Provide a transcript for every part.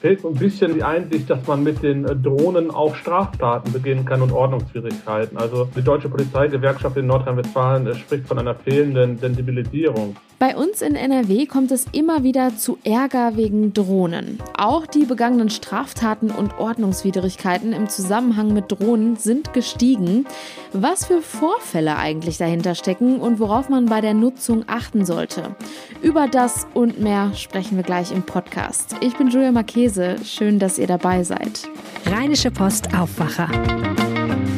fehlt so ein bisschen die Einsicht, dass man mit den äh, Drohnen auch Straftaten beginnen kann und Ordnungswidrigkeiten. Also die Deutsche Polizeigewerkschaft in Nordrhein-Westfalen äh, spricht von einer fehlenden Sensibilisierung. Bei uns in NRW kommt es immer wieder zu Ärger wegen Drohnen. Auch die begangenen Straftaten und Ordnungswidrigkeiten im Zusammenhang mit Drohnen sind gestiegen. Was für Vorfälle eigentlich dahinter stecken und worauf man bei der Nutzung achten sollte. Über das und mehr sprechen wir gleich im Podcast. Ich bin Julia Marchese. Schön, dass ihr dabei seid. Rheinische Post Aufwacher.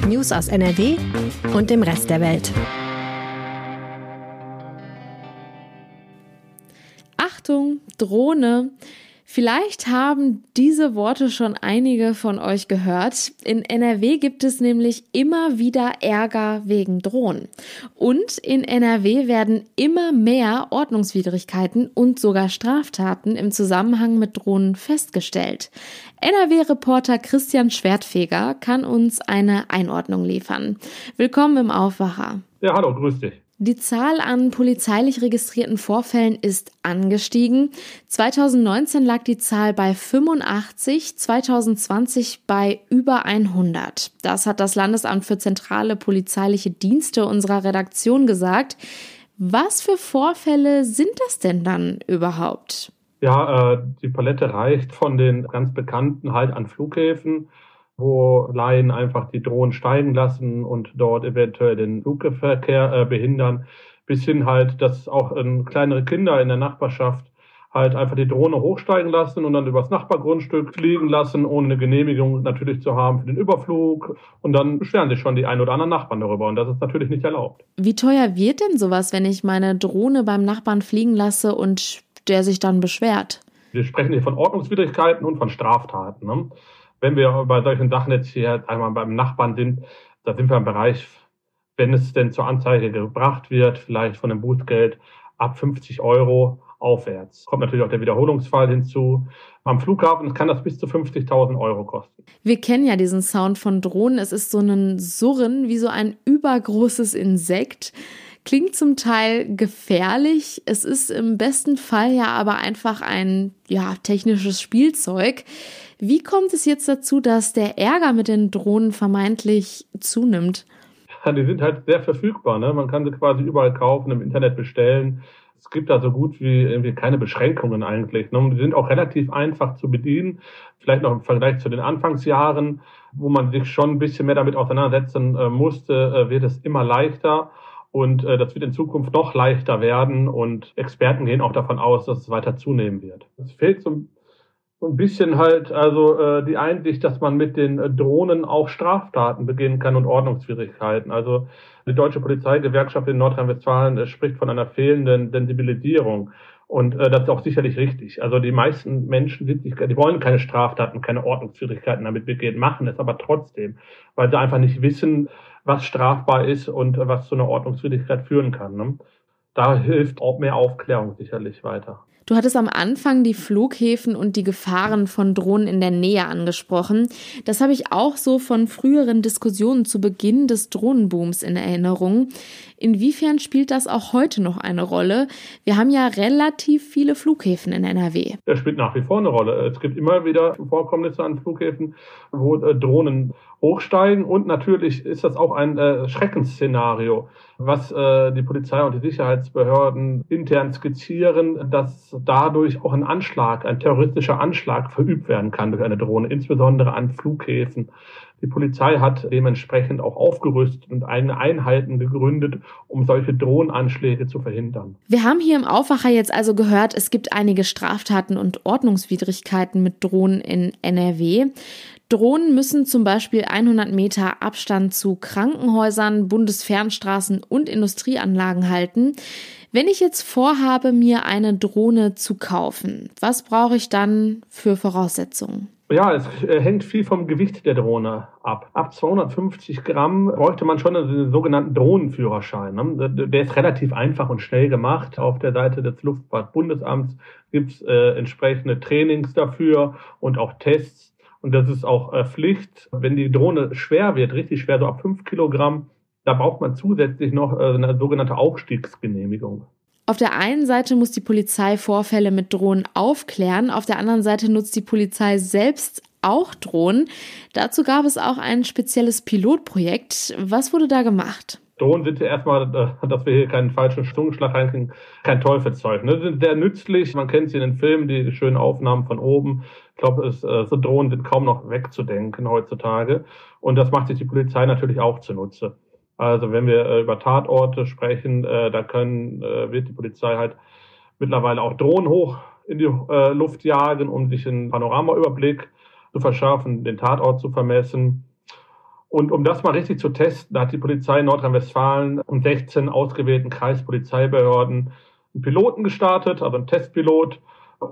News aus NRW und dem Rest der Welt. Achtung, Drohne. Vielleicht haben diese Worte schon einige von euch gehört. In NRW gibt es nämlich immer wieder Ärger wegen Drohnen. Und in NRW werden immer mehr Ordnungswidrigkeiten und sogar Straftaten im Zusammenhang mit Drohnen festgestellt. NRW-Reporter Christian Schwertfeger kann uns eine Einordnung liefern. Willkommen im Aufwacher. Ja, hallo, grüß dich. Die Zahl an polizeilich registrierten Vorfällen ist angestiegen. 2019 lag die Zahl bei 85, 2020 bei über 100. Das hat das Landesamt für zentrale polizeiliche Dienste unserer Redaktion gesagt. Was für Vorfälle sind das denn dann überhaupt? Ja, äh, die Palette reicht von den ganz bekannten halt an Flughäfen wo Laien einfach die Drohnen steigen lassen und dort eventuell den Flugverkehr äh, behindern, bis hin halt, dass auch ähm, kleinere Kinder in der Nachbarschaft halt einfach die Drohne hochsteigen lassen und dann übers Nachbargrundstück fliegen lassen, ohne eine Genehmigung natürlich zu haben für den Überflug. Und dann beschweren sich schon die ein oder anderen Nachbarn darüber. Und das ist natürlich nicht erlaubt. Wie teuer wird denn sowas, wenn ich meine Drohne beim Nachbarn fliegen lasse und der sich dann beschwert? Wir sprechen hier von Ordnungswidrigkeiten und von Straftaten. Ne? Wenn wir bei solchen Sachen jetzt hier einmal beim Nachbarn sind, da sind wir im Bereich, wenn es denn zur Anzeige gebracht wird, vielleicht von dem Bußgeld ab 50 Euro aufwärts. Kommt natürlich auch der Wiederholungsfall hinzu. Am Flughafen kann das bis zu 50.000 Euro kosten. Wir kennen ja diesen Sound von Drohnen. Es ist so ein Surren wie so ein übergroßes Insekt. Klingt zum Teil gefährlich. Es ist im besten Fall ja aber einfach ein ja, technisches Spielzeug. Wie kommt es jetzt dazu, dass der Ärger mit den Drohnen vermeintlich zunimmt? Ja, die sind halt sehr verfügbar. Ne? Man kann sie quasi überall kaufen, im Internet bestellen. Es gibt da so gut wie irgendwie keine Beschränkungen eigentlich. Ne? Die sind auch relativ einfach zu bedienen. Vielleicht noch im Vergleich zu den Anfangsjahren, wo man sich schon ein bisschen mehr damit auseinandersetzen äh, musste, äh, wird es immer leichter. Und äh, das wird in Zukunft noch leichter werden und Experten gehen auch davon aus, dass es weiter zunehmen wird. Es fehlt so, so ein bisschen halt also äh, die Einsicht, dass man mit den äh, Drohnen auch Straftaten beginnen kann und Ordnungswidrigkeiten. Also die Deutsche Polizeigewerkschaft in Nordrhein-Westfalen äh, spricht von einer fehlenden Sensibilisierung. Und äh, das ist auch sicherlich richtig. Also die meisten Menschen sind sich, die wollen keine Straftaten, keine Ordnungswidrigkeiten damit begehen, machen es aber trotzdem, weil sie einfach nicht wissen, was strafbar ist und was zu einer Ordnungswidrigkeit führen kann. Ne? Da hilft auch mehr Aufklärung sicherlich weiter. Du hattest am Anfang die Flughäfen und die Gefahren von Drohnen in der Nähe angesprochen. Das habe ich auch so von früheren Diskussionen zu Beginn des Drohnenbooms in Erinnerung. Inwiefern spielt das auch heute noch eine Rolle? Wir haben ja relativ viele Flughäfen in NRW. Das spielt nach wie vor eine Rolle. Es gibt immer wieder Vorkommnisse an Flughäfen, wo äh, Drohnen hochsteigen. Und natürlich ist das auch ein äh, Schreckensszenario, was äh, die Polizei und die Sicherheitsbehörden intern skizzieren, dass dadurch auch ein Anschlag, ein terroristischer Anschlag verübt werden kann durch eine Drohne, insbesondere an Flughäfen. Die Polizei hat dementsprechend auch aufgerüstet und eigene Einheiten gegründet, um solche Drohnenanschläge zu verhindern. Wir haben hier im Aufwacher jetzt also gehört, es gibt einige Straftaten und Ordnungswidrigkeiten mit Drohnen in NRW. Drohnen müssen zum Beispiel 100 Meter Abstand zu Krankenhäusern, Bundesfernstraßen und Industrieanlagen halten. Wenn ich jetzt vorhabe, mir eine Drohne zu kaufen, was brauche ich dann für Voraussetzungen? Ja, es äh, hängt viel vom Gewicht der Drohne ab. Ab 250 Gramm bräuchte man schon einen sogenannten Drohnenführerschein. Ne? Der ist relativ einfach und schnell gemacht. Auf der Seite des Luftfahrtbundesamts gibt es äh, entsprechende Trainings dafür und auch Tests. Und das ist auch äh, Pflicht. Wenn die Drohne schwer wird, richtig schwer, so ab fünf Kilogramm, da braucht man zusätzlich noch äh, eine sogenannte Aufstiegsgenehmigung. Auf der einen Seite muss die Polizei Vorfälle mit Drohnen aufklären, auf der anderen Seite nutzt die Polizei selbst auch Drohnen. Dazu gab es auch ein spezielles Pilotprojekt. Was wurde da gemacht? Drohnen sind ja erstmal, äh, dass wir hier keinen falschen Zungenschlag reinkriegen, kein Teufelszeug. Ne? Sind sehr nützlich. Man kennt sie in den Filmen, die schönen Aufnahmen von oben. Ich glaube, es, äh, so Drohnen sind kaum noch wegzudenken heutzutage. Und das macht sich die Polizei natürlich auch zunutze. Also wenn wir äh, über Tatorte sprechen, äh, da können, äh, wird die Polizei halt mittlerweile auch Drohnen hoch in die äh, Luft jagen, um sich einen Panoramaüberblick zu verschaffen, den Tatort zu vermessen. Und um das mal richtig zu testen, hat die Polizei Nordrhein-Westfalen um 16 ausgewählten Kreispolizeibehörden einen Piloten gestartet, also einen Testpilot,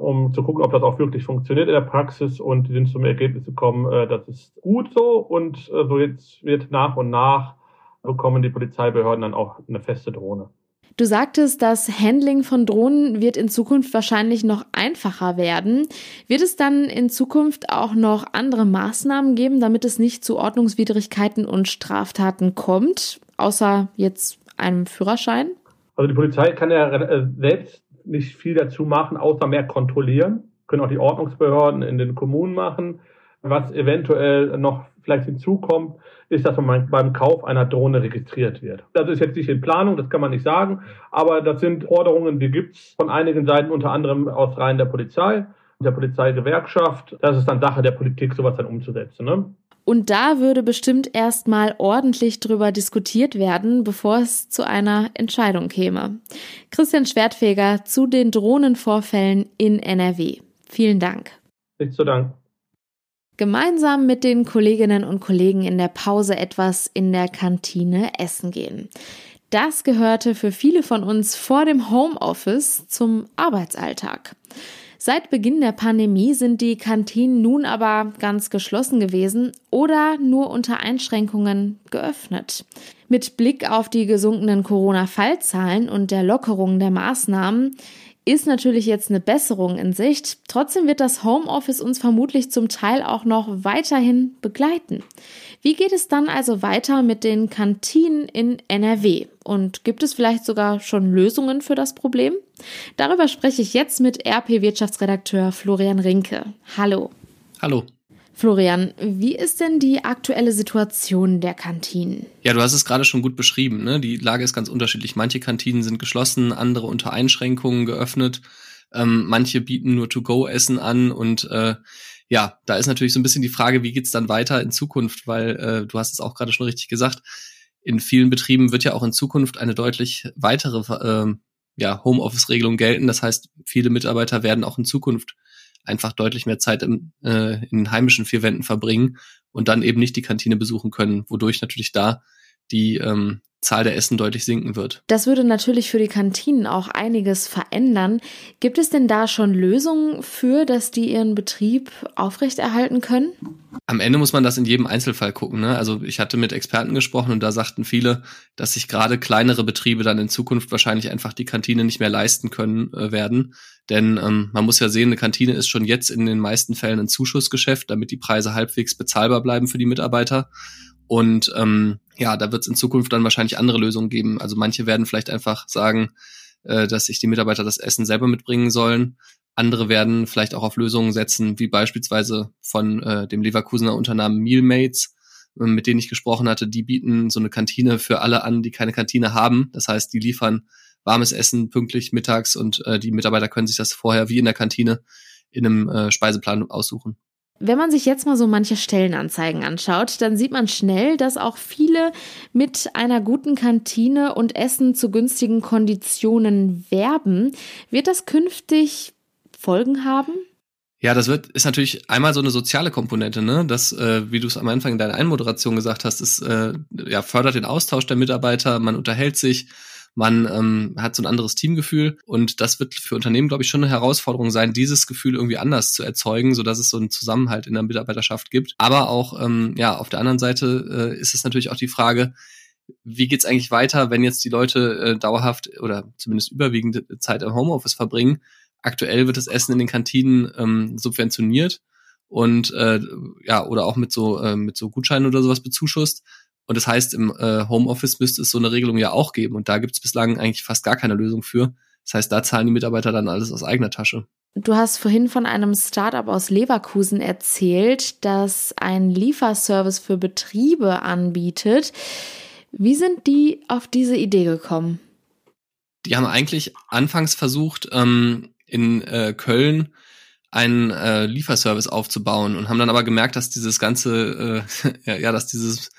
um zu gucken, ob das auch wirklich funktioniert in der Praxis. Und die sind zum Ergebnis gekommen, äh, das ist gut so. Und äh, so jetzt wird nach und nach bekommen die Polizeibehörden dann auch eine feste Drohne. Du sagtest, das Handling von Drohnen wird in Zukunft wahrscheinlich noch einfacher werden. Wird es dann in Zukunft auch noch andere Maßnahmen geben, damit es nicht zu Ordnungswidrigkeiten und Straftaten kommt, außer jetzt einem Führerschein? Also die Polizei kann ja äh, selbst nicht viel dazu machen, außer mehr kontrollieren. Können auch die Ordnungsbehörden in den Kommunen machen. Was eventuell noch vielleicht hinzukommt, ist, dass man beim Kauf einer Drohne registriert wird. Das ist jetzt nicht in Planung, das kann man nicht sagen, aber das sind Forderungen, die gibt es von einigen Seiten, unter anderem aus Reihen der Polizei, der Polizeigewerkschaft. Das ist dann Sache der Politik, sowas dann umzusetzen. Ne? Und da würde bestimmt erstmal ordentlich drüber diskutiert werden, bevor es zu einer Entscheidung käme. Christian Schwertfeger zu den Drohnenvorfällen in NRW. Vielen Dank. Nicht zu Dank gemeinsam mit den Kolleginnen und Kollegen in der Pause etwas in der Kantine essen gehen. Das gehörte für viele von uns vor dem Homeoffice zum Arbeitsalltag. Seit Beginn der Pandemie sind die Kantinen nun aber ganz geschlossen gewesen oder nur unter Einschränkungen geöffnet. Mit Blick auf die gesunkenen Corona-Fallzahlen und der Lockerung der Maßnahmen ist natürlich jetzt eine Besserung in Sicht. Trotzdem wird das Homeoffice uns vermutlich zum Teil auch noch weiterhin begleiten. Wie geht es dann also weiter mit den Kantinen in NRW? Und gibt es vielleicht sogar schon Lösungen für das Problem? Darüber spreche ich jetzt mit RP-Wirtschaftsredakteur Florian Rinke. Hallo. Hallo. Florian, wie ist denn die aktuelle Situation der Kantinen? Ja, du hast es gerade schon gut beschrieben. Ne? Die Lage ist ganz unterschiedlich. Manche Kantinen sind geschlossen, andere unter Einschränkungen geöffnet. Ähm, manche bieten nur To-Go-Essen an und äh, ja, da ist natürlich so ein bisschen die Frage, wie geht's dann weiter in Zukunft, weil äh, du hast es auch gerade schon richtig gesagt, in vielen Betrieben wird ja auch in Zukunft eine deutlich weitere äh, ja, Homeoffice-Regelung gelten. Das heißt, viele Mitarbeiter werden auch in Zukunft einfach deutlich mehr Zeit im, äh, in heimischen vier Wänden verbringen und dann eben nicht die Kantine besuchen können, wodurch natürlich da die ähm, Zahl der Essen deutlich sinken wird. Das würde natürlich für die Kantinen auch einiges verändern. Gibt es denn da schon Lösungen für, dass die ihren Betrieb aufrechterhalten können? Am Ende muss man das in jedem Einzelfall gucken. Ne? Also ich hatte mit Experten gesprochen und da sagten viele, dass sich gerade kleinere Betriebe dann in Zukunft wahrscheinlich einfach die Kantine nicht mehr leisten können äh, werden. Denn ähm, man muss ja sehen, eine Kantine ist schon jetzt in den meisten Fällen ein Zuschussgeschäft, damit die Preise halbwegs bezahlbar bleiben für die Mitarbeiter. Und ähm, ja, da wird es in Zukunft dann wahrscheinlich andere Lösungen geben. Also manche werden vielleicht einfach sagen, äh, dass sich die Mitarbeiter das Essen selber mitbringen sollen. Andere werden vielleicht auch auf Lösungen setzen, wie beispielsweise von äh, dem Leverkusener Unternehmen Mealmates, äh, mit denen ich gesprochen hatte. Die bieten so eine Kantine für alle an, die keine Kantine haben. Das heißt, die liefern warmes Essen pünktlich mittags und äh, die Mitarbeiter können sich das vorher wie in der Kantine in einem äh, Speiseplan aussuchen. Wenn man sich jetzt mal so manche Stellenanzeigen anschaut, dann sieht man schnell, dass auch viele mit einer guten Kantine und Essen zu günstigen Konditionen werben. Wird das künftig Folgen haben? Ja, das wird ist natürlich einmal so eine soziale Komponente, ne? Das, äh, wie du es am Anfang in deiner Einmoderation gesagt hast, ist äh, ja fördert den Austausch der Mitarbeiter, man unterhält sich, man ähm, hat so ein anderes Teamgefühl und das wird für Unternehmen, glaube ich, schon eine Herausforderung sein, dieses Gefühl irgendwie anders zu erzeugen, so dass es so einen Zusammenhalt in der Mitarbeiterschaft gibt. Aber auch ähm, ja auf der anderen Seite äh, ist es natürlich auch die Frage, wie geht's eigentlich weiter, wenn jetzt die Leute äh, dauerhaft oder zumindest überwiegende Zeit im Homeoffice verbringen? Aktuell wird das Essen in den Kantinen ähm, subventioniert und äh, ja oder auch mit so äh, mit so Gutscheinen oder sowas bezuschusst. Und das heißt, im äh, Homeoffice müsste es so eine Regelung ja auch geben. Und da gibt es bislang eigentlich fast gar keine Lösung für. Das heißt, da zahlen die Mitarbeiter dann alles aus eigener Tasche. Du hast vorhin von einem Startup aus Leverkusen erzählt, das einen Lieferservice für Betriebe anbietet. Wie sind die auf diese Idee gekommen? Die haben eigentlich anfangs versucht, ähm, in äh, Köln einen äh, Lieferservice aufzubauen und haben dann aber gemerkt, dass dieses ganze, äh, ja, ja, dass dieses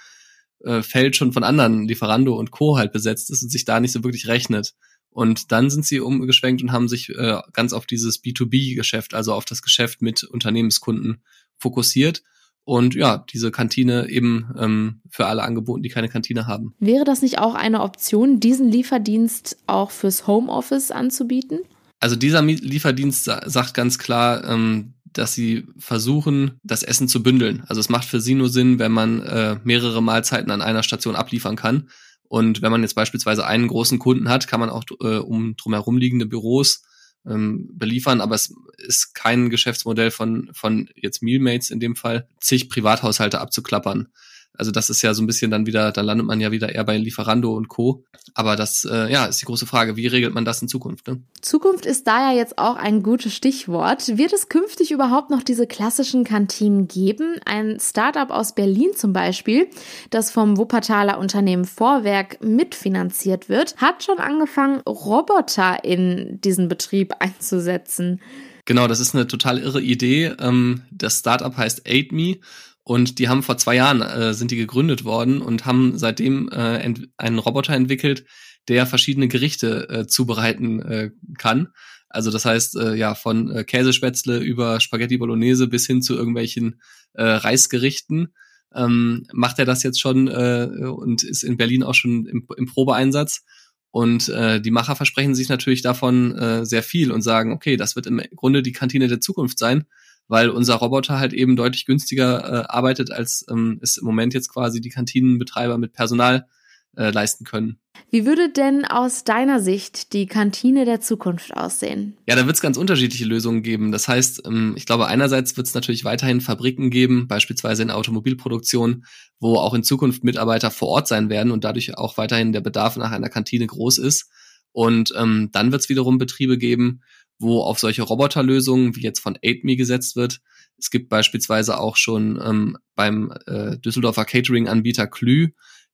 äh, Feld schon von anderen Lieferando und Co. halt besetzt ist und sich da nicht so wirklich rechnet. Und dann sind sie umgeschwenkt und haben sich äh, ganz auf dieses B2B-Geschäft, also auf das Geschäft mit Unternehmenskunden fokussiert. Und ja, diese Kantine eben ähm, für alle angeboten, die keine Kantine haben. Wäre das nicht auch eine Option, diesen Lieferdienst auch fürs Homeoffice anzubieten? Also dieser Lieferdienst sagt ganz klar, ähm, dass sie versuchen, das Essen zu bündeln. Also es macht für sie nur Sinn, wenn man äh, mehrere Mahlzeiten an einer Station abliefern kann. Und wenn man jetzt beispielsweise einen großen Kunden hat, kann man auch äh, um drumherum liegende Büros ähm, beliefern, aber es ist kein Geschäftsmodell von, von jetzt Mealmates in dem Fall, zig Privathaushalte abzuklappern. Also das ist ja so ein bisschen dann wieder, da landet man ja wieder eher bei Lieferando und Co. Aber das, äh, ja, ist die große Frage, wie regelt man das in Zukunft? Ne? Zukunft ist da ja jetzt auch ein gutes Stichwort. Wird es künftig überhaupt noch diese klassischen Kantinen geben? Ein Startup aus Berlin zum Beispiel, das vom Wuppertaler Unternehmen Vorwerk mitfinanziert wird, hat schon angefangen, Roboter in diesen Betrieb einzusetzen. Genau, das ist eine total irre Idee. Ähm, das Startup heißt AidMe und die haben vor zwei Jahren äh, sind die gegründet worden und haben seitdem äh, einen Roboter entwickelt, der verschiedene Gerichte äh, zubereiten äh, kann. Also das heißt, äh, ja, von äh, Käsespätzle über Spaghetti Bolognese bis hin zu irgendwelchen äh, Reisgerichten ähm, macht er das jetzt schon äh, und ist in Berlin auch schon im, im Probeeinsatz. Und äh, die Macher versprechen sich natürlich davon äh, sehr viel und sagen, okay, das wird im Grunde die Kantine der Zukunft sein weil unser Roboter halt eben deutlich günstiger äh, arbeitet, als ähm, es im Moment jetzt quasi die Kantinenbetreiber mit Personal äh, leisten können. Wie würde denn aus deiner Sicht die Kantine der Zukunft aussehen? Ja, da wird es ganz unterschiedliche Lösungen geben. Das heißt, ähm, ich glaube, einerseits wird es natürlich weiterhin Fabriken geben, beispielsweise in Automobilproduktion, wo auch in Zukunft Mitarbeiter vor Ort sein werden und dadurch auch weiterhin der Bedarf nach einer Kantine groß ist. Und ähm, dann wird es wiederum Betriebe geben, wo auf solche Roboterlösungen wie jetzt von AidMe gesetzt wird. Es gibt beispielsweise auch schon ähm, beim äh, Düsseldorfer Catering-Anbieter Klü,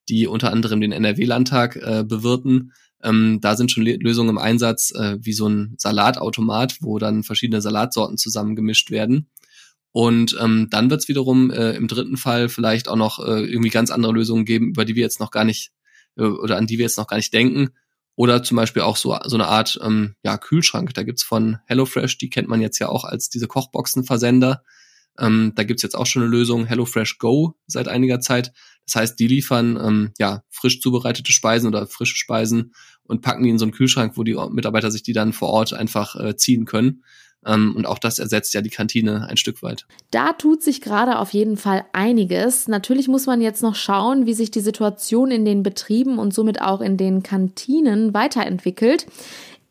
die unter anderem den NRW-Landtag äh, bewirten. Ähm, da sind schon Lösungen im Einsatz, äh, wie so ein Salatautomat, wo dann verschiedene Salatsorten zusammengemischt werden. Und ähm, dann wird es wiederum äh, im dritten Fall vielleicht auch noch äh, irgendwie ganz andere Lösungen geben, über die wir jetzt noch gar nicht äh, oder an die wir jetzt noch gar nicht denken. Oder zum Beispiel auch so, so eine Art ähm, ja, Kühlschrank. Da gibt's von HelloFresh, die kennt man jetzt ja auch als diese Kochboxenversender. Ähm, da gibt's jetzt auch schon eine Lösung, HelloFresh Go, seit einiger Zeit. Das heißt, die liefern ähm, ja frisch zubereitete Speisen oder frische Speisen und packen die in so einen Kühlschrank, wo die Mitarbeiter sich die dann vor Ort einfach äh, ziehen können. Ähm, und auch das ersetzt ja die Kantine ein Stück weit. Da tut sich gerade auf jeden Fall einiges. Natürlich muss man jetzt noch schauen, wie sich die Situation in den Betrieben und somit auch in den Kantinen weiterentwickelt.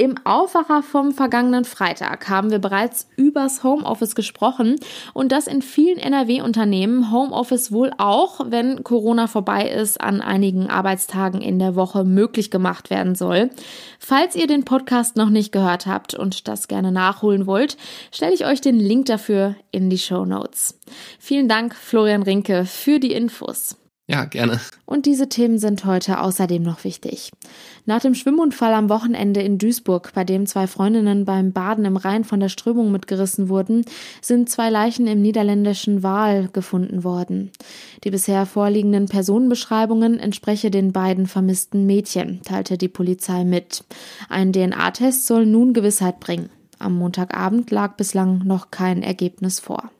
Im Aufwacher vom vergangenen Freitag haben wir bereits übers Homeoffice gesprochen und dass in vielen NRW-Unternehmen Homeoffice wohl auch, wenn Corona vorbei ist, an einigen Arbeitstagen in der Woche möglich gemacht werden soll. Falls ihr den Podcast noch nicht gehört habt und das gerne nachholen wollt, stelle ich euch den Link dafür in die Show Notes. Vielen Dank, Florian Rinke, für die Infos. Ja, gerne. Und diese Themen sind heute außerdem noch wichtig. Nach dem Schwimmunfall am Wochenende in Duisburg, bei dem zwei Freundinnen beim Baden im Rhein von der Strömung mitgerissen wurden, sind zwei Leichen im niederländischen Waal gefunden worden. Die bisher vorliegenden Personenbeschreibungen entspreche den beiden vermissten Mädchen, teilte die Polizei mit. Ein DNA-Test soll nun Gewissheit bringen. Am Montagabend lag bislang noch kein Ergebnis vor.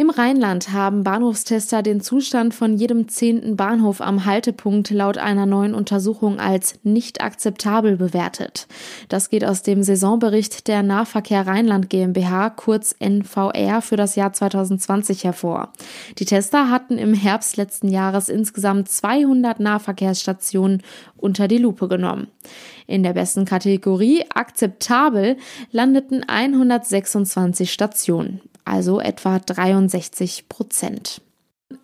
Im Rheinland haben Bahnhofstester den Zustand von jedem zehnten Bahnhof am Haltepunkt laut einer neuen Untersuchung als nicht akzeptabel bewertet. Das geht aus dem Saisonbericht der Nahverkehr Rheinland GmbH, kurz NVR, für das Jahr 2020 hervor. Die Tester hatten im Herbst letzten Jahres insgesamt 200 Nahverkehrsstationen unter die Lupe genommen. In der besten Kategorie akzeptabel landeten 126 Stationen also etwa 63 Prozent.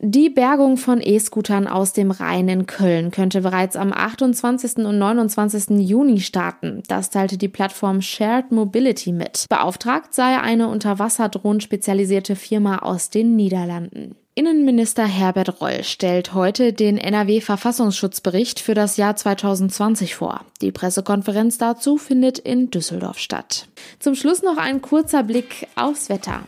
Die Bergung von E-Scootern aus dem Rhein in Köln könnte bereits am 28. und 29. Juni starten. Das teilte die Plattform Shared Mobility mit. Beauftragt sei eine Unterwasserdrohnen spezialisierte Firma aus den Niederlanden. Innenminister Herbert Reul stellt heute den NRW-Verfassungsschutzbericht für das Jahr 2020 vor. Die Pressekonferenz dazu findet in Düsseldorf statt. Zum Schluss noch ein kurzer Blick aufs Wetter.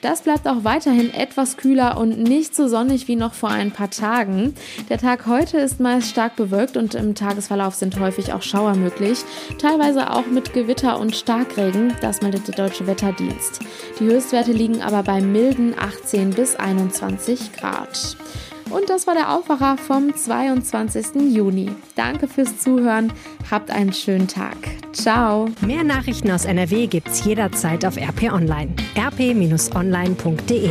Das bleibt auch weiterhin etwas kühler und nicht so sonnig wie noch vor ein paar Tagen. Der Tag heute ist meist stark bewölkt und im Tagesverlauf sind häufig auch Schauer möglich, teilweise auch mit Gewitter und Starkregen, das meldet der Deutsche Wetterdienst. Die Höchstwerte liegen aber bei milden 18 bis 21 20 Grad. Und das war der Aufwacher vom 22. Juni. Danke fürs Zuhören. Habt einen schönen Tag. Ciao. Mehr Nachrichten aus NRW gibt's jederzeit auf RP Online. rp-online.de